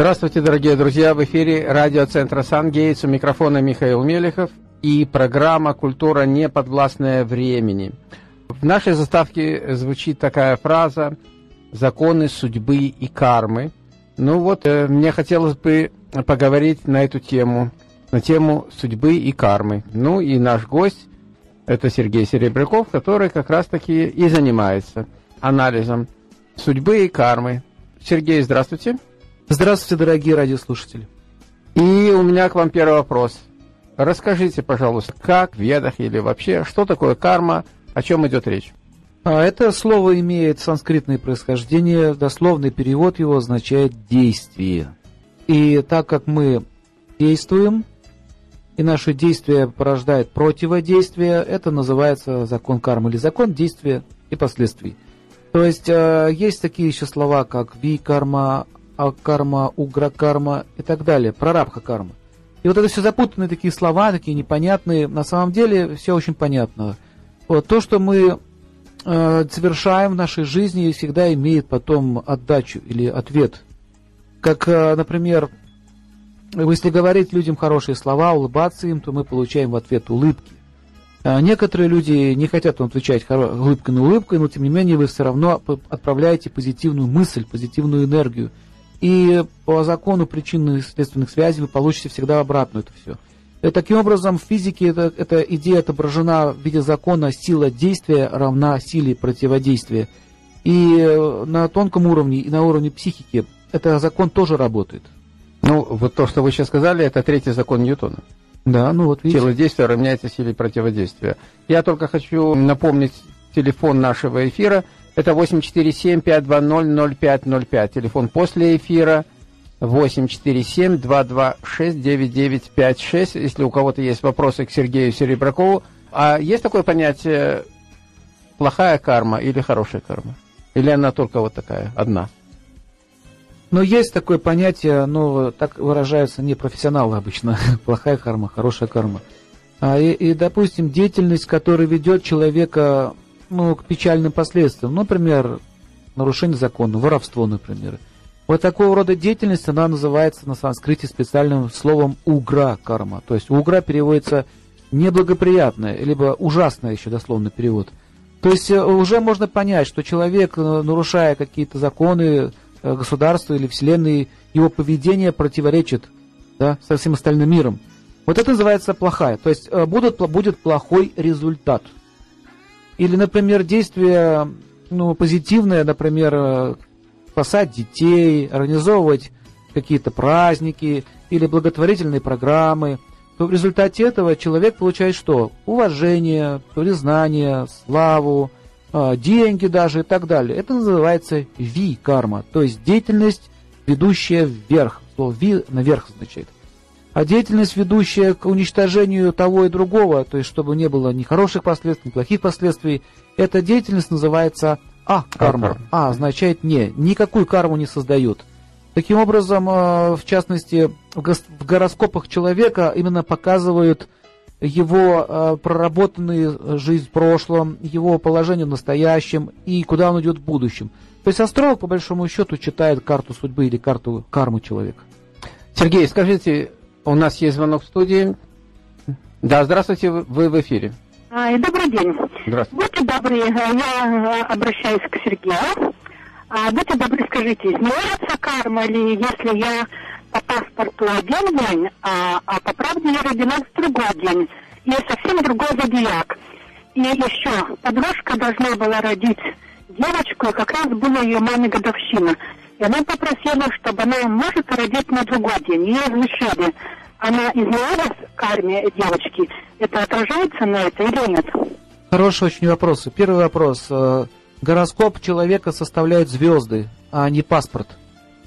Здравствуйте, дорогие друзья! В эфире радиоцентра «Сангейтс» у микрофона Михаил Мелехов и программа «Культура не подвластная времени». В нашей заставке звучит такая фраза «Законы судьбы и кармы». Ну вот, э, мне хотелось бы поговорить на эту тему, на тему судьбы и кармы. Ну и наш гость – это Сергей Серебряков, который как раз-таки и занимается анализом судьбы и кармы. Сергей, здравствуйте. Здравствуйте, дорогие радиослушатели. И у меня к вам первый вопрос. Расскажите, пожалуйста, как в ведах или вообще, что такое карма, о чем идет речь? А это слово имеет санскритное происхождение, дословный перевод его означает «действие». И так как мы действуем, и наше действие порождает противодействие, это называется закон кармы или закон действия и последствий. То есть э, есть такие еще слова, как ви-карма, а-карма, угра-карма и так далее, прарабха-карма. И вот это все запутанные такие слова, такие непонятные. На самом деле все очень понятно. Вот то, что мы э, совершаем в нашей жизни, всегда имеет потом отдачу или ответ. Как, э, например, если говорить людям хорошие слова, улыбаться им, то мы получаем в ответ улыбки. А некоторые люди не хотят вам отвечать улыбкой на улыбкой, но тем не менее вы все равно отправляете позитивную мысль, позитивную энергию. И по закону причинных и следственных связей вы получите всегда обратно это все. И таким образом, в физике это, эта идея отображена в виде закона сила действия равна силе противодействия. И э, на тонком уровне, и на уровне психики этот закон тоже работает. Ну, вот то, что вы сейчас сказали, это третий закон Ньютона. Да, ну вот видите. Сила действия равняется силе противодействия. Я только хочу напомнить телефон нашего эфира – это 847-520-0505. Телефон после эфира 847-226-9956. Если у кого-то есть вопросы к Сергею Серебрякову. А есть такое понятие плохая карма или хорошая карма? Или она только вот такая, одна? Но есть такое понятие, но так выражаются не профессионалы обычно. Плохая карма, хорошая карма. А, и, и, допустим, деятельность, которая ведет человека ну, к печальным последствиям. Например, нарушение закона, воровство, например. Вот такого рода деятельность, она называется на санскрите специальным словом угра карма. То есть угра переводится неблагоприятное, либо ужасное еще дословный перевод. То есть э, уже можно понять, что человек, э, нарушая какие-то законы э, государства или вселенной, его поведение противоречит да, со всем остальным миром. Вот это называется плохая. То есть будет, будет плохой результат – или, например, действие ну, позитивное, например, э, спасать детей, организовывать какие-то праздники или благотворительные программы, то в результате этого человек получает что? Уважение, признание, славу, э, деньги даже и так далее. Это называется ви-карма, то есть деятельность, ведущая вверх. Слово ви наверх означает а деятельность, ведущая к уничтожению того и другого, то есть чтобы не было ни хороших последствий, ни плохих последствий, эта деятельность называется А-карма. А означает не, никакую карму не создают. Таким образом, э, в частности, в гороскопах человека именно показывают его э, проработанную жизнь в прошлом, его положение в настоящем и куда он идет в будущем. То есть астролог, по большому счету, читает карту судьбы или карту кармы человека. Сергей, скажите, у нас есть звонок в студии. Да, здравствуйте, вы в эфире. А, добрый день. Здравствуйте. Будьте добры, я э, обращаюсь к Сергею. А, будьте добры, скажите, изменяется карма ли, если я по паспорту один день, а, а по правде я родилась в другой день, и совсем другой зодиак. И еще, подружка должна была родить девочку, и как раз была ее маме годовщина. И она попросила, чтобы она может родить на другой день. Ее разрешили. Она изменилась карме девочки. Это отражается на это или нет? Хороший очень вопрос. Первый вопрос. Э, гороскоп человека составляют звезды, а не паспорт.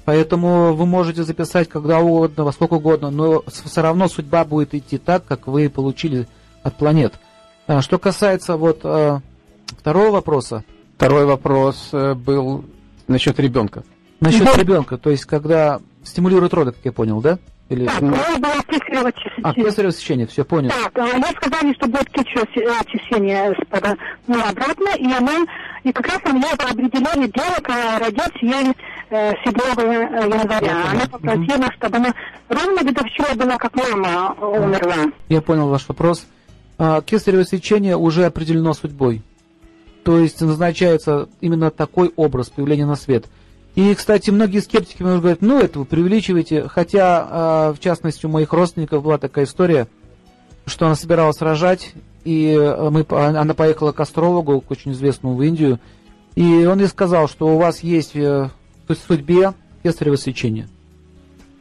Поэтому вы можете записать когда угодно, во сколько угодно, но все равно судьба будет идти так, как вы получили от планет. А что касается вот э, второго вопроса. Второй вопрос э, был насчет ребенка. Насчет ребенка, то есть когда стимулирует роды, как я понял, да? Или... Так, у меня было кесарево А, кесарево сечение, все, понял. Так, а мне сказали, что будет кесарево сечение ну, обратно, и она, и как раз мне определили дело, родить ей 7 января. Она попросила, чтобы она ровно годовщина была, как мама умерла. Я понял ваш вопрос. А, кесарево сечение уже определено судьбой. То есть назначается именно такой образ появления на свет. И, кстати, многие скептики мне говорят, ну, это вы преувеличиваете. Хотя, а, в частности, у моих родственников была такая история, что она собиралась рожать, и мы, она поехала к астрологу, к очень известному в Индию, и он ей сказал, что у вас есть э, в судьбе кесарево сечение.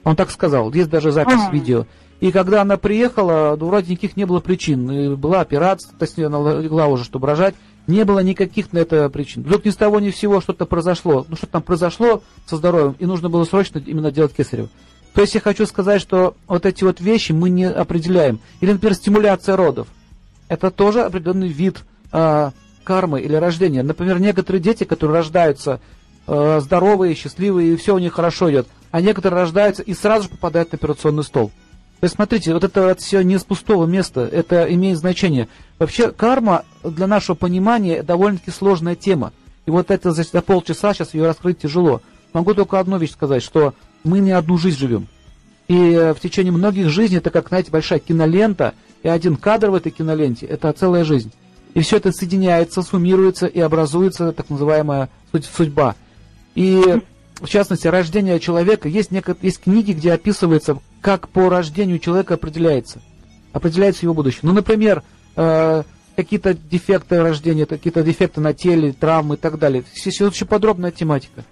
Он так сказал, есть даже запись а. видео. И когда она приехала, ну, вроде никаких не было причин. И была операция, то есть она легла уже, чтобы рожать. Не было никаких на это причин. Вдруг ни с того ни с сего что-то произошло. Ну, что там произошло со здоровьем, и нужно было срочно именно делать кесарево. То есть я хочу сказать, что вот эти вот вещи мы не определяем. Или, например, стимуляция родов. Это тоже определенный вид э, кармы или рождения. Например, некоторые дети, которые рождаются э, здоровые, счастливые, и все у них хорошо идет, а некоторые рождаются и сразу же попадают на операционный стол. То есть, смотрите, вот это, все не с пустого места, это имеет значение. Вообще, карма для нашего понимания довольно-таки сложная тема. И вот это за, за полчаса сейчас ее раскрыть тяжело. Могу только одну вещь сказать, что мы не одну жизнь живем. И э, в течение многих жизней это как, знаете, большая кинолента, и один кадр в этой киноленте – это целая жизнь. И все это соединяется, суммируется и образуется так называемая судьба. И в частности, рождение человека, есть, неко... есть книги, где описывается, как по рождению человека определяется, определяется его будущее. Ну, например, э, какие-то дефекты рождения, какие-то дефекты на теле, травмы и так далее. Здесь очень подробная тематика.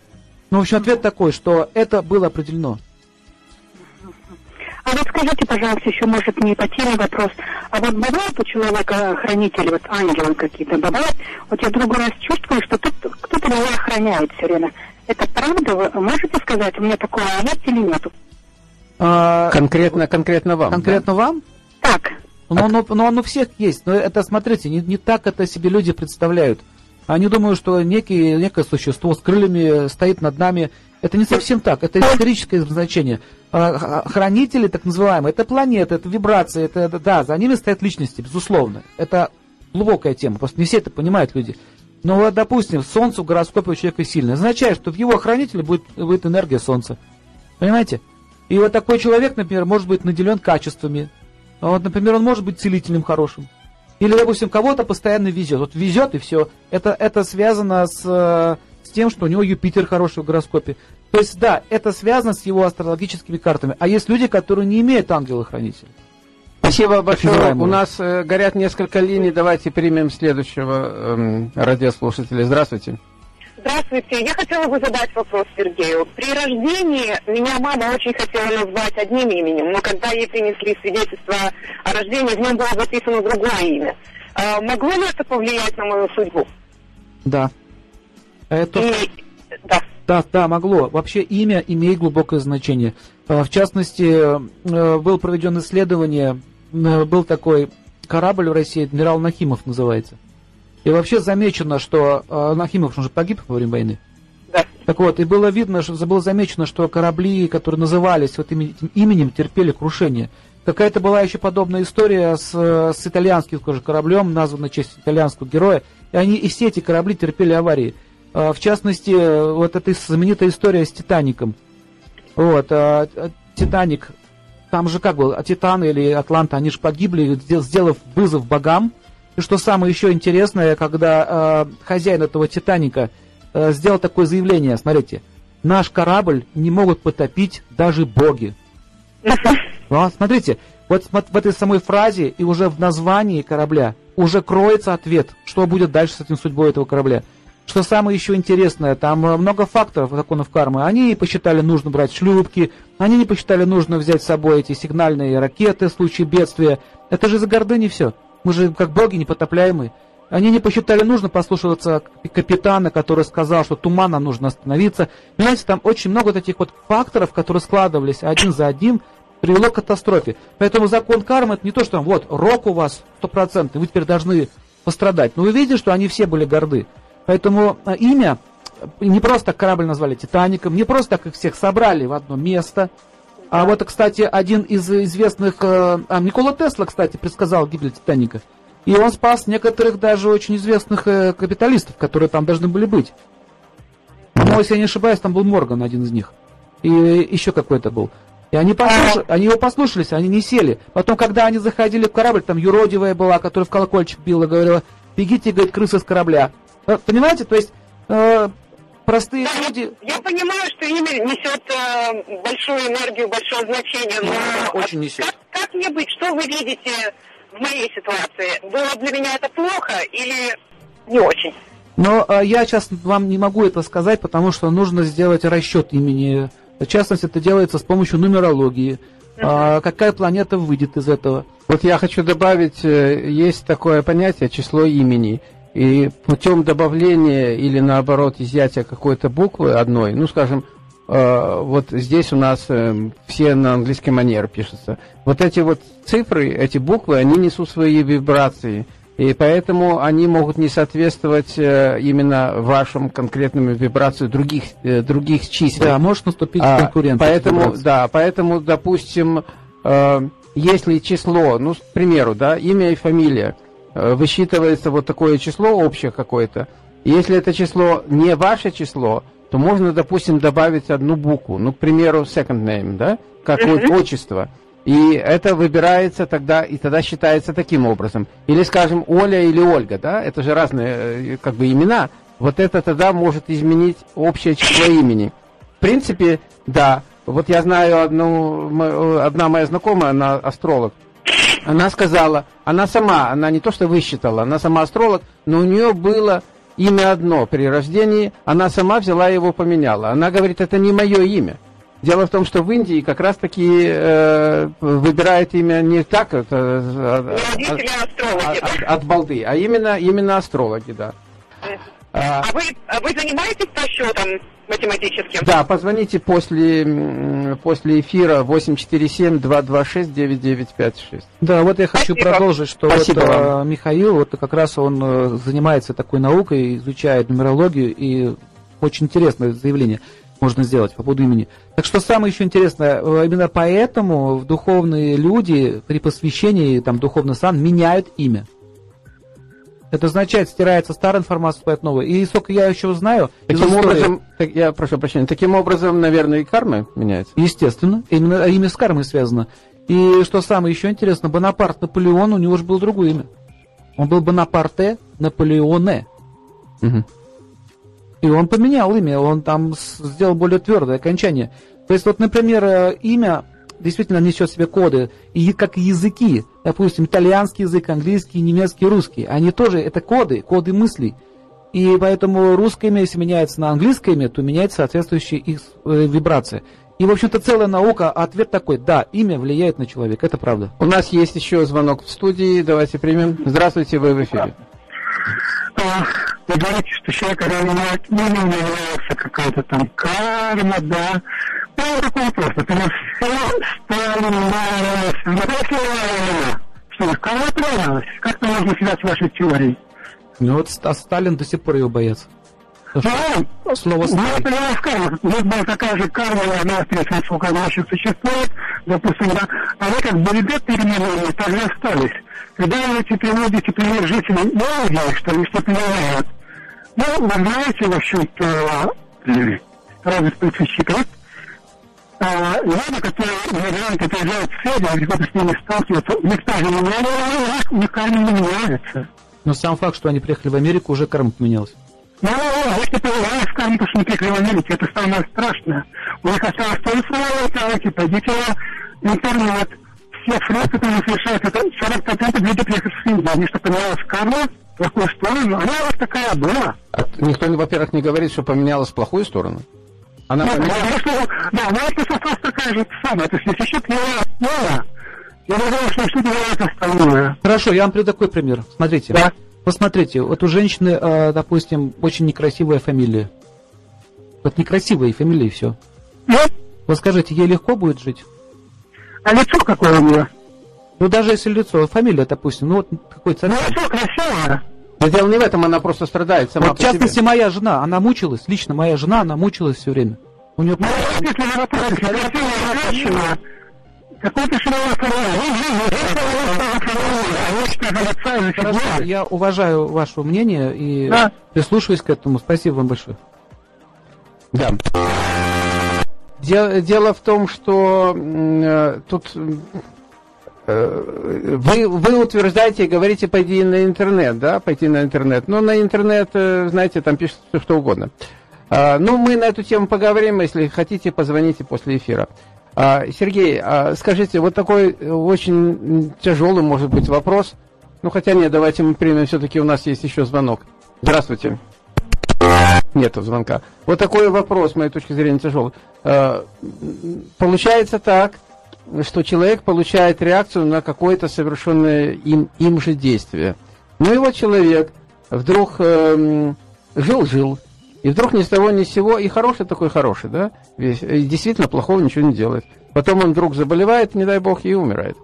Ну, в общем, ответ такой, что это было определено. А вот скажите, пожалуйста, еще, может, не по теме вопрос. А вот бывает у человека хранители, вот ангелы какие-то, бывает? Вот я другой раз чувствую, что кто-то меня охраняет все время. Это правда? Вы можете сказать, у меня такое есть или нет? А, конкретно, конкретно вам. Конкретно да? вам? Так. Но, но, но оно у всех есть. Но это, смотрите, не, не так это себе люди представляют. Они думают, что некий, некое существо с крыльями стоит над нами. Это не совсем так. Это историческое значение. А, хранители, так называемые, это планеты, это вибрации, это, да, за ними стоят личности, безусловно. Это глубокая тема. Просто не все это понимают люди. Но вот, допустим, Солнце в гороскопе у человека сильное. Означает, что в его хранителе будет, будет энергия Солнца. Понимаете? И вот такой человек, например, может быть наделен качествами. А вот, например, он может быть целителем хорошим. Или, допустим, кого-то постоянно везет. Вот везет и все. Это, это связано с, с тем, что у него Юпитер хороший в гороскопе. То есть, да, это связано с его астрологическими картами. А есть люди, которые не имеют ангела-хранителя. Спасибо большое. У нас э, горят несколько линий. Давайте примем следующего э, радиослушателя. Здравствуйте. Здравствуйте. Я хотела бы задать вопрос Сергею. При рождении меня мама очень хотела назвать одним именем, но когда ей принесли свидетельство о рождении, в нем было записано другое имя. А, могло ли это повлиять на мою судьбу? Да. Это... И... Да. Да, да, могло. Вообще имя имеет глубокое значение. А, в частности, э, был проведен исследование Э, был такой корабль в России, адмирал Нахимов называется. И вообще замечено, что э, Нахимов уже погиб во время войны. Да. Так вот, и было видно, что было замечено, что корабли, которые назывались вот этим именем, терпели крушение. Какая-то была еще подобная история с, с итальянским тоже кораблем, названный в честь итальянского героя. И они и все эти корабли терпели аварии. А, в частности, вот эта знаменитая история с Титаником. Вот, а, Титаник там же как было, Титан или Атланта, они же погибли, сделав вызов богам. И что самое еще интересное, когда э, хозяин этого Титаника э, сделал такое заявление, смотрите, наш корабль не могут потопить даже боги. А, смотрите, вот в этой самой фразе и уже в названии корабля уже кроется ответ, что будет дальше с этим судьбой этого корабля. Что самое еще интересное, там э, много факторов законов кармы. Они посчитали нужно брать шлюпки, они не посчитали нужно взять с собой эти сигнальные ракеты в случае бедствия. Это же за гордыни все. Мы же как боги непотопляемые. Они не посчитали нужно послушаться капитана, который сказал, что тумана нужно остановиться. Понимаете, там очень много таких вот факторов, которые складывались один за один, привело к катастрофе. Поэтому закон кармы это не то, что там, вот, рок у вас стопроцентный, вы теперь должны пострадать. Но вы видите, что они все были горды. Поэтому э, имя, не просто корабль назвали Титаником, не просто так их всех собрали в одно место. А вот, кстати, один из известных... э, А, Никола Тесла, кстати, предсказал гибель Титаника. И он спас некоторых даже очень известных э, капиталистов, которые там должны были быть. Но, если я не ошибаюсь, там был Морган, один из них. И еще какой-то был. И они, послуш- они его послушались, они не сели. Потом, когда они заходили в корабль, там юродивая была, которая в колокольчик била, говорила, бегите, говорит, крысы с корабля. Э, Понимаете, то есть э, простые Да, люди... Я понимаю, что имя несет э, большую энергию, большое значение, но Да, очень несет. Как, как мне быть? Что вы видите в моей ситуации? Было для меня это плохо или не очень? Но э, я сейчас вам не могу это сказать, потому что нужно сделать расчет имени. В частности, это делается с помощью нумерологии. А, какая планета выйдет из этого? Вот я хочу добавить, э, есть такое понятие число имени. И путем добавления или наоборот изъятия какой-то буквы одной, ну скажем, э, вот здесь у нас э, все на английский манер пишутся. Вот эти вот цифры, эти буквы, они несут свои вибрации. И поэтому они могут не соответствовать э, именно вашим конкретным вибрациям других, других чисел. Да, может наступить А, конкуренция. Поэтому, да, поэтому, допустим, если число, ну, к примеру, да, имя и фамилия, высчитывается вот такое число общее какое-то, и если это число не ваше число, то можно, допустим, добавить одну букву, ну, к примеру, second name, да, как вот отчество. И это выбирается тогда, и тогда считается таким образом. Или, скажем, Оля или Ольга, да, это же разные, э, как бы, имена. Вот это тогда может изменить общее число имени. В принципе, да. Вот я знаю одну, мо- одна моя знакомая, она астролог. Она сказала, она сама, она не то что высчитала, она сама астролог, но у нее было имя одно при рождении, она сама взяла его поменяла. Она говорит, это не мое имя. Дело в том, что в Индии как раз таки э, выбирает имя не так это, Не от, от- да? от балды, а именно, именно астрологи, да. А, А вы, а вы занимаетесь расчетом математическим? Да, позвоните после, после эфира 847-226-9956. Да, вот я хочу Спасибо. продолжить, что Спасибо вот, вам. э, Михаил, вот как раз он э, занимается такой наукой, изучает нумерологию, и очень интересное заявление можно сделать по поводу имени. Так что самое еще интересное, э, именно поэтому в духовные люди при посвящении, там, духовный сан, меняют имя. Это означает, стирается старая информация, вступает новая. И сколько я еще знаю, Таким истории- образом, так, я прошу прощения, таким образом, наверное, и карма меняется. Естественно, именно имя с кармой связано. И что самое еще интересно, Бонапарт Наполеон, у него же было другое имя. Он был Бонапарте Наполеоне. Мгм. И он поменял имя, он там сделал более твердое окончание. То есть, вот, например, э, имя действительно несет в себе коды, и как языки, допустим, итальянский язык, английский, немецкий, русский, они тоже, это коды, коды мыслей. И поэтому русское имя, если меняется на английское имя, то меняется соответствующая их э, вибрация. И, в общем-то, целая наука, а ответ такой, да, имя влияет на человека, это правда. У нас есть еще звонок в студии, давайте примем. Здравствуйте, вы в эфире. А, Вы говорите, что человек ну, не является какая-то там карма, да. Ну, вопрос. Например, Сталин нравился. Ну, если равна, что, кого нравилось? Как это можно связать с вашей теорией? Ну вот а Сталин до сих пор его боятся. Ну, Слово ну, «Сталин». это скажу. У нас была такая же карма, она остается, сколько она еще существует, допустим, да. А вы как бы ребят переменные, так же остались. Когда вы эти приводите пример жителей Индии, что они что-то меняют, ну, вы знаете, в общем-то, э, спецификов, а, люди, которые иммигранты приезжают в Сирию, кто-то с ними сталкивается, у них тоже меняется, у них карма не меняется. Но сам факт, что они приехали в Америку, уже карма поменялась. Ну, если появилась карма, что не приехали в Америку, это самое страшное. У них осталось то самое, типа, идите на интернет. Все фразы, которые совершают, это 40% людей приехали с Индии. Они что, поменялась карма в плохую сторону? Она у вас такая была. А никто, во-первых, не говорит, что поменялась в плохую сторону. Она Ну, поменялась... потому что, да, вас просто осталась такая же самая. То есть, не основа, я думаю, что что-то является остальное. Хорошо, я вам приведу такой пример. Смотрите. Да. Посмотрите, вот у женщины, э, допустим, очень некрасивая фамилия. Вот некрасивая фамилия и все. Ну, Вот скажите, ей легко будет жить? а лицо какое у нее? Ну, даже если лицо, фамилия, допустим, ну, вот какой-то... Ну, лицо красивое. Но дело не в этом, она просто страдает сама Вот, в по себе. частности, моя жена, она мучилась, лично моя жена, она мучилась все время. У. Ну, шановный Хорошо, я уважаю ваше мнение и Да. прислушиваюсь к этому. Спасибо вам большое. Да. Дело, дело в том, что э, тут вы, вы утверждаете и говорите пойди на интернет, да, пойти на интернет. Но на интернет, э, знаете, там пишут всё, что угодно. А, ну, мы на эту тему поговорим, если хотите, позвоните после эфира. А, Сергей, а скажите, вот такой э, очень тяжелый, может быть, вопрос. Ну, хотя нет, давайте мы примем, все-таки у нас есть еще звонок. Здравствуйте. Нету звонка. Вот такой вопрос, с моей точки зрения, тяжелый. Получается так, что человек получает реакцию на какое-то совершенное им, им же действие. Ну и вот человек вдруг эм, жил-жил, и вдруг ни с того ни с сего, и хороший такой хороший, да, весь, и действительно плохого ничего не делает. Потом он вдруг заболевает, не дай бог, и умирает.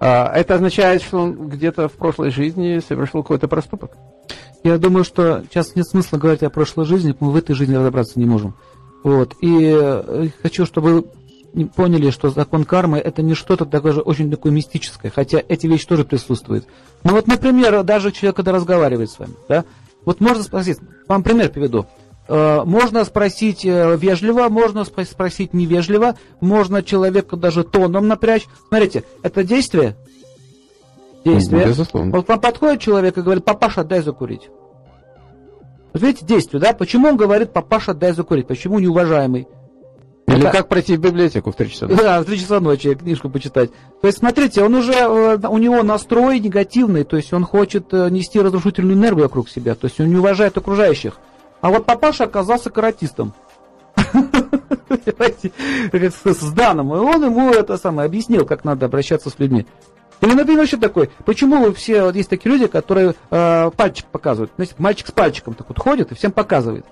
А, это означает, что он где-то в прошлой жизни совершил какой-то проступок. Я думаю, что сейчас нет смысла говорить о прошлой жизни, мы в этой жизни разобраться не можем. Вот. И э, хочу, чтобы поняли, что закон кармы это не что-то такое же очень такое мистическое, хотя эти вещи тоже присутствуют. Ну вот, например, даже человек, когда разговаривает с вами, да, вот можно спросить, вам пример приведу. Э, Можно спросить э, вежливо, можно спро- спросить невежливо, можно человека даже тоном напрячь. Смотрите, это действие? Действие. Безусловно. Вот вам подходит человек и говорит, папаша, дай закурить. Вот видите, действие, да? Почему он говорит, папаша, дай закурить? Почему неуважаемый? Или Это- как пройти в библиотеку в 3 часа? Да, в 3 часа ночи книжку почитать. То есть, смотрите, он уже, э, у него настрой негативный, то есть он хочет э, нести разрушительную энергию вокруг себя, то есть он не уважает окружающих. А вот папаша оказался каратистом. С Даном. И он ему это самое объяснил, как надо обращаться с людьми. Или, например, еще такой, почему вы все, вот есть такие люди, которые э, пальчик показывают. Знаете, мальчик с пальчиком так вот ходит и всем показывает.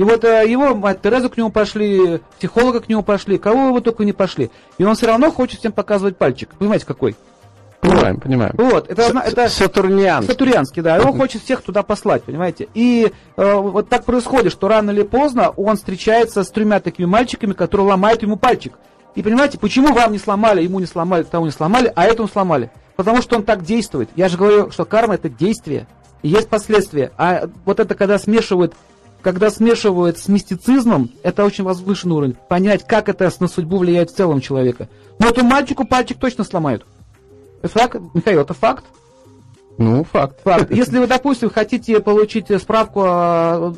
И вот э, его мать Тереза к нему пошли, психолога к нему пошли, кого его только не пошли. И он все равно хочет всем показывать пальчик. Понимаете, какой? Понимаем, понимаем. Вот, это, С- это Сатурниан. Сатурянский, да. И он хочет всех туда послать, понимаете? И э, вот так происходит, что рано или поздно он встречается с тремя такими мальчиками, которые ломают ему пальчик. И понимаете, почему вам не сломали, ему не сломали, тому не сломали, а этому сломали? Потому что он так действует. Я же говорю, что карма это действие, и есть последствия. А вот это когда смешивают, когда смешивают с мистицизмом, это очень возвышенный уровень. Понять, как это на судьбу влияет в целом человека. Но этому мальчику пальчик точно сломают. Это факт, Михаил, это факт. Ну, факт. Факт. Если вы, допустим, хотите получить справку,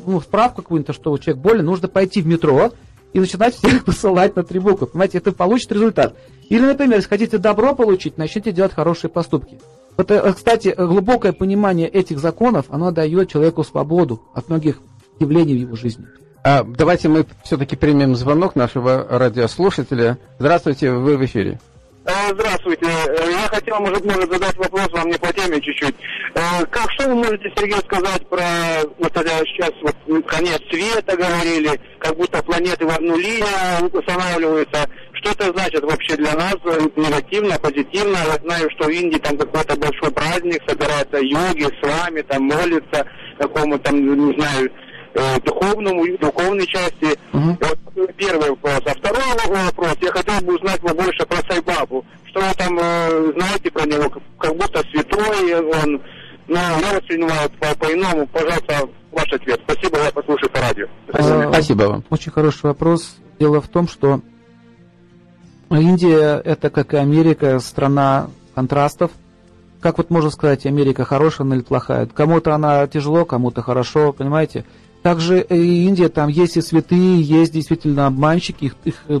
ну, справку какую-то, что человек болен, нужно пойти в метро и начинать всех посылать на три буквы. Понимаете, это получит результат. Или, например, если хотите добро получить, начните делать хорошие поступки. Вот, э, кстати, глубокое понимание этих законов, оно дает человеку свободу от многих явлений в его жизни. А, давайте мы все-таки примем звонок нашего радиослушателя. Здравствуйте, вы в эфире. Э, Здравствуйте. Э, Я хотел, может, может задать вопрос вам не по теме чуть-чуть. Э, Как, что вы можете, Сергей, сказать про, вот тогда сейчас вот конец света говорили, как будто планеты в одну линию устанавливаются. Что это значит вообще для нас, негативно, позитивно? Я знаю, что в Индии там какой-то большой праздник, собираются йоги с вами, там молятся какому там, не знаю, э, духовному, духовной части. Мгм. Вот первый вопрос. А второй вопрос, я хотел бы узнать побольше про Сайбабу. Что вы там э, знаете про него? Как, будто святой он. Но я воспринимаю по- по-иному. Пожалуйста, ваш ответ. Спасибо, я послушаю по радио. Свидания. А, Спасибо вам. Очень хороший вопрос. Дело в том, что Индия это, как и Америка, страна контрастов. Как вот можно сказать, Америка хорошая она или плохая? Кому-то она тяжело, кому-то хорошо, понимаете? Также и Индия, там есть и святые, есть действительно обманщики, их, их, э,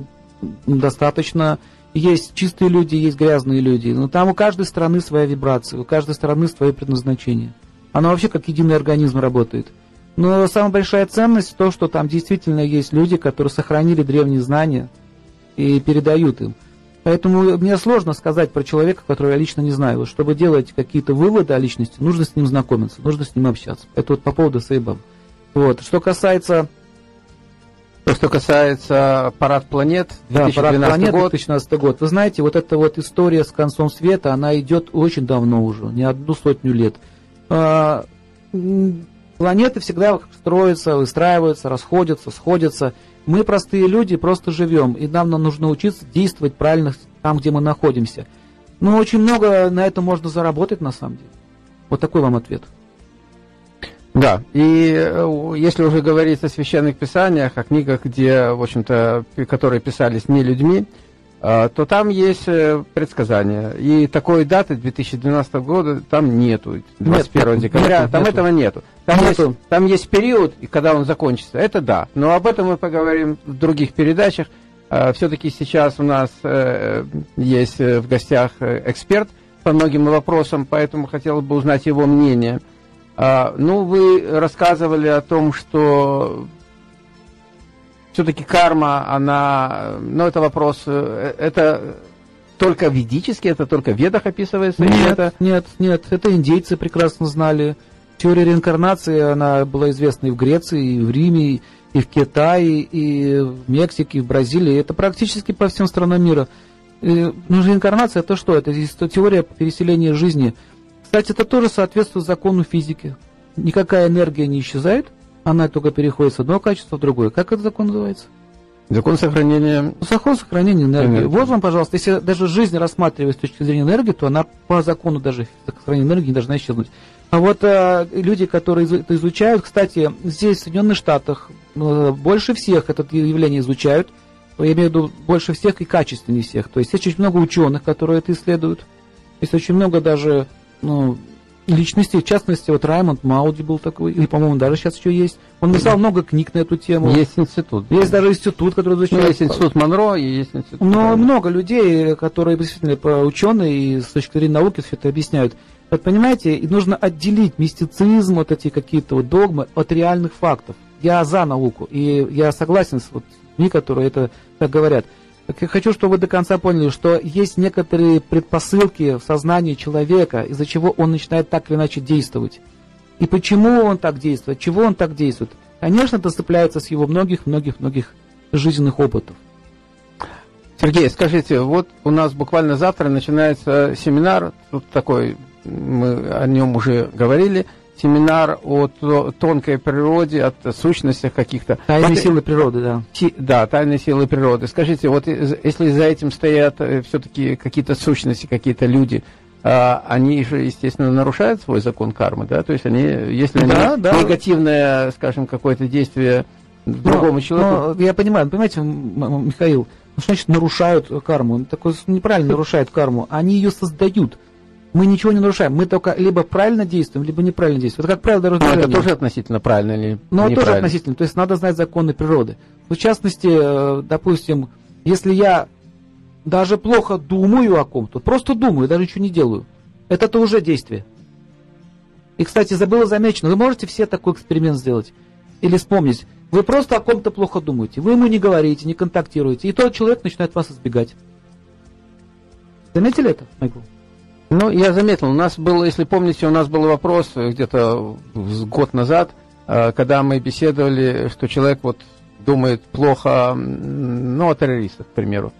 достаточно. Есть чистые люди, есть грязные люди. Но там у каждой страны своя вибрация, у каждой страны свое предназначение. Оно вообще как единый организм работает. Но самая большая ценность в том, что там действительно есть люди, которые сохранили древние знания и передают им. Поэтому мне сложно сказать про человека, которого я лично не знаю. Чтобы делать какие-то выводы о личности, нужно с ним знакомиться, нужно с ним общаться. Это вот по поводу Сейбаба. Вот. Что касается То, что касается парад планет, да, 2012 парад планеты год, 2012 год. Вы знаете, вот эта вот история с концом света, она идет очень давно уже, не одну сотню лет. А, Планеты всегда строятся, выстраиваются, расходятся, сходятся. Мы простые люди, просто живем, и нам нужно учиться действовать правильно там, где мы находимся. Но очень много на этом можно заработать на самом деле. Вот такой вам ответ. Да, и э, если уже говорить о священных писаниях, о книгах, где, в общем-то, которые писались не людьми, э, то там есть э, предсказания. И такой даты 2012 года там нету, 21 нет, декабря, нету, там нету. этого нету. Там, нету. Есть, там есть период, когда он закончится, это да. Но об этом мы поговорим в других передачах. Все-таки сейчас у нас есть в гостях эксперт по многим вопросам, поэтому хотел бы узнать его мнение – а, ну, вы рассказывали о том, что все-таки карма, она, ну, это вопрос, э, это только ведически, это только в ведах описывается? Нет, это... нет, нет, это индейцы прекрасно знали. Теория реинкарнации, она была известна и в Греции, и в Риме, и в Китае, и в Мексике, и в Бразилии. Это практически по всем странам мира. И, ну, реинкарнация это что? Это теория переселения жизни – кстати, это тоже соответствует закону физики. Никакая энергия не исчезает, она только переходит с одного качества в другое. Как этот закон называется? Закон сохранения... Закон сохранения энергии. энергии. Вот вам, пожалуйста, если даже жизнь рассматривать с точки зрения энергии, то она по закону даже сохранения энергии не должна исчезнуть. А вот а, люди, которые это изучают, кстати, здесь, в Соединенных Штатах, э, больше всех это явление изучают. Я имею в виду больше всех и качественнее всех. То есть есть очень много ученых, которые это исследуют. Есть очень много даже ну, личностей, в частности, вот Раймонд Мауди был такой, и, по-моему, даже сейчас еще есть. Он написал много книг на эту тему. Есть институт. Есть даже институт, который изучает. Ну, есть институт Монро и есть институт. Но много людей, которые действительно ученые и с точки зрения науки все это объясняют. Вот понимаете, и нужно отделить мистицизм, вот эти какие-то вот догмы от реальных фактов. Я за науку, и я согласен с вот людьми, которые это так говорят. Я хочу, чтобы вы до конца поняли, что есть некоторые предпосылки в сознании человека, из-за чего он начинает так или иначе действовать. И почему он так действует, чего он так действует. Конечно, это цепляется с его многих-многих-многих жизненных опытов. Сергей, скажите, вот у нас буквально завтра начинается семинар, тут такой, мы о нем уже говорили – семинар о тонкой природе, от сущностях каких-то. Тайные силы природы, да. Да, тайные силы природы. Скажите, вот если за этим стоят э, все-таки какие-то сущности, какие-то люди, а, они же, естественно, нарушают свой закон кармы, да? То есть они, если они да. негативное, скажем, какое-то действие другому но, человеку. Но, я понимаю, понимаете, Михаил, ну, что значит нарушают карму? Такое неправильно нарушают карму. Они ее создают мы ничего не нарушаем. Мы только либо правильно действуем, либо неправильно действуем. Это как правило дорожного это тоже относительно правильно или Но тоже относительно. То есть надо знать законы природы. В частности, э, допустим, если я даже плохо думаю о ком-то, просто думаю, даже ничего не делаю, это-то уже действие. И, кстати, забыла замечено, вы можете все такой эксперимент сделать. Или вспомнить. Вы просто о ком-то плохо думаете. Вы ему не говорите, не контактируете. И тот человек начинает вас избегать. Заметили это, Майкл? Ну, я заметил, у нас был, если помните, у нас был вопрос где-то год назад, э, когда мы беседовали, что человек вот думает плохо, ну, о террористах, к примеру.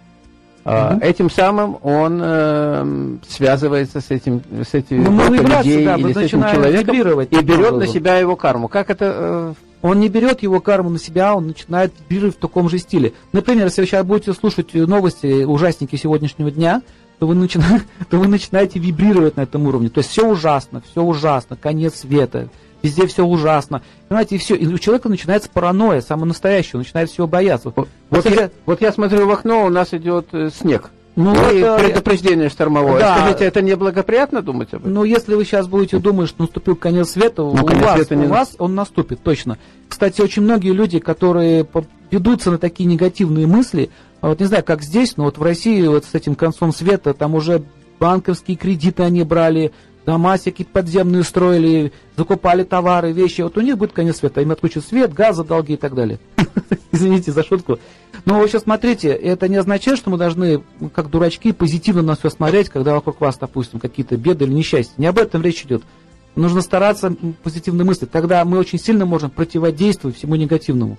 Uh-huh. Этим самым он э, связывается с этим, с этим ну, людей да, или с этим человеком и берет на себя его карму. Как это? Э... Он не берет его карму на себя, он начинает вибрировать в таком же стиле. Например, если вы сейчас будете слушать новости, ужасники сегодняшнего дня, то вы, начинаете, то вы начинаете вибрировать на этом уровне. То есть все ужасно, все ужасно, конец света, везде все ужасно. Понимаете, и все. И у человека начинается паранойя, самое настоящее, он начинает всего бояться. Вот, вот, я, вот я смотрю в окно, у нас идет э, снег. Ну, и это... предупреждение штормовое. Да. Скажите, это неблагоприятно думать об этом? Ну, если вы сейчас будете думать, что наступил конец света, ну, у, конец вас, света не... у вас он наступит, точно. Кстати, очень многие люди, которые ведутся на такие негативные мысли, а вот не знаю, как здесь, но вот в России вот с этим концом света там уже банковские кредиты они брали, дома всякие подземные строили, закупали товары, вещи. Вот у них будет конец света. Им отключат свет, газ, долги и так далее. Извините за шутку. Но сейчас смотрите, это не означает, что мы должны, как дурачки, позитивно на все смотреть, когда вокруг вас, допустим, какие-то беды или несчастья. Не об этом речь идет. Нужно стараться позитивно мыслить. Тогда мы очень сильно можем противодействовать всему негативному.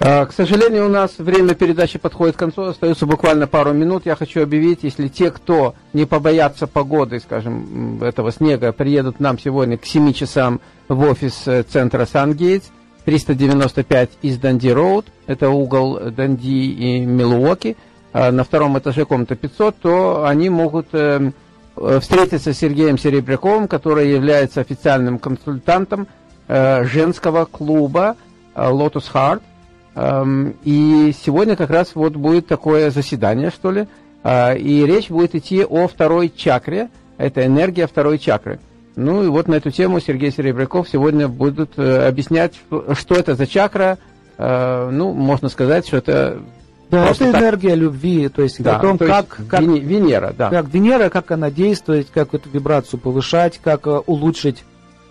А, к сожалению, у нас время передачи подходит к концу, остается буквально пару минут. Я хочу объявить, если те, кто не побоятся погоды, скажем, этого снега, приедут нам сегодня к 7 часам в офис э, центра Сангейтс, 395 из Данди Роуд, это угол Данди и Милуоки, а на втором этаже комната 500, то они могут э, э, встретиться с Сергеем Серебряковым, который является официальным консультантом э, женского клуба Lotus Heart. Эм, и сегодня как раз вот будет такое заседание, что ли, и речь будет идти о второй чакре, это энергия второй чакры. Ну и вот на эту тему Сергей Серебряков сегодня будет э, объяснять, что это за чакра. Э, ну, можно сказать, что это да, это так. энергия любви, то есть да, о том, то как, как Венера, да. Как Венера, как она действует, как эту вибрацию повышать, как uh, улучшить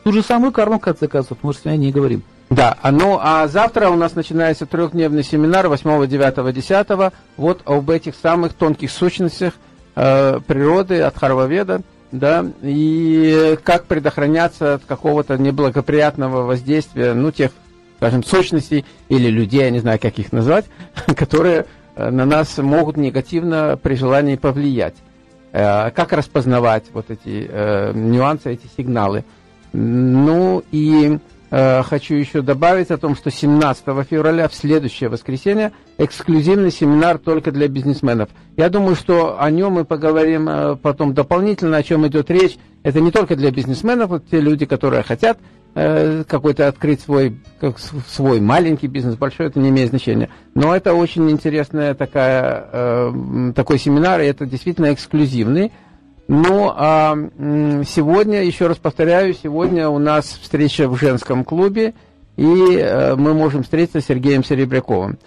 ту же самую карму, в конце концов, мы же сегодня не говорим. Да, а, ну а завтра у нас начинается трехдневный семинар 8, 9, 10 вот об этих самых тонких сущностях э, природы от Харваведа да, и как предохраняться от какого-то неблагоприятного воздействия, ну, тех, скажем, сущностей или людей, я не знаю, как их назвать, которые э, на нас могут негативно при желании повлиять. Э, как распознавать вот эти э, нюансы, эти сигналы. Ну и хочу еще добавить о том, что 17 февраля, в следующее воскресенье, эксклюзивный семинар только для бизнесменов. Я думаю, что о нем мы поговорим э, потом дополнительно, о чем идет речь. Это не только для бизнесменов, вот те люди, которые хотят э, какой-то открыть свой, как, свой маленький бизнес, большой, это не имеет значения. Но это очень интересная такая, такой семинар, и это действительно эксклюзивный. Ну, а сегодня, еще раз повторяю, сегодня у нас встреча в женском клубе, и э, мы можем встретиться с Сергеем Серебряковым.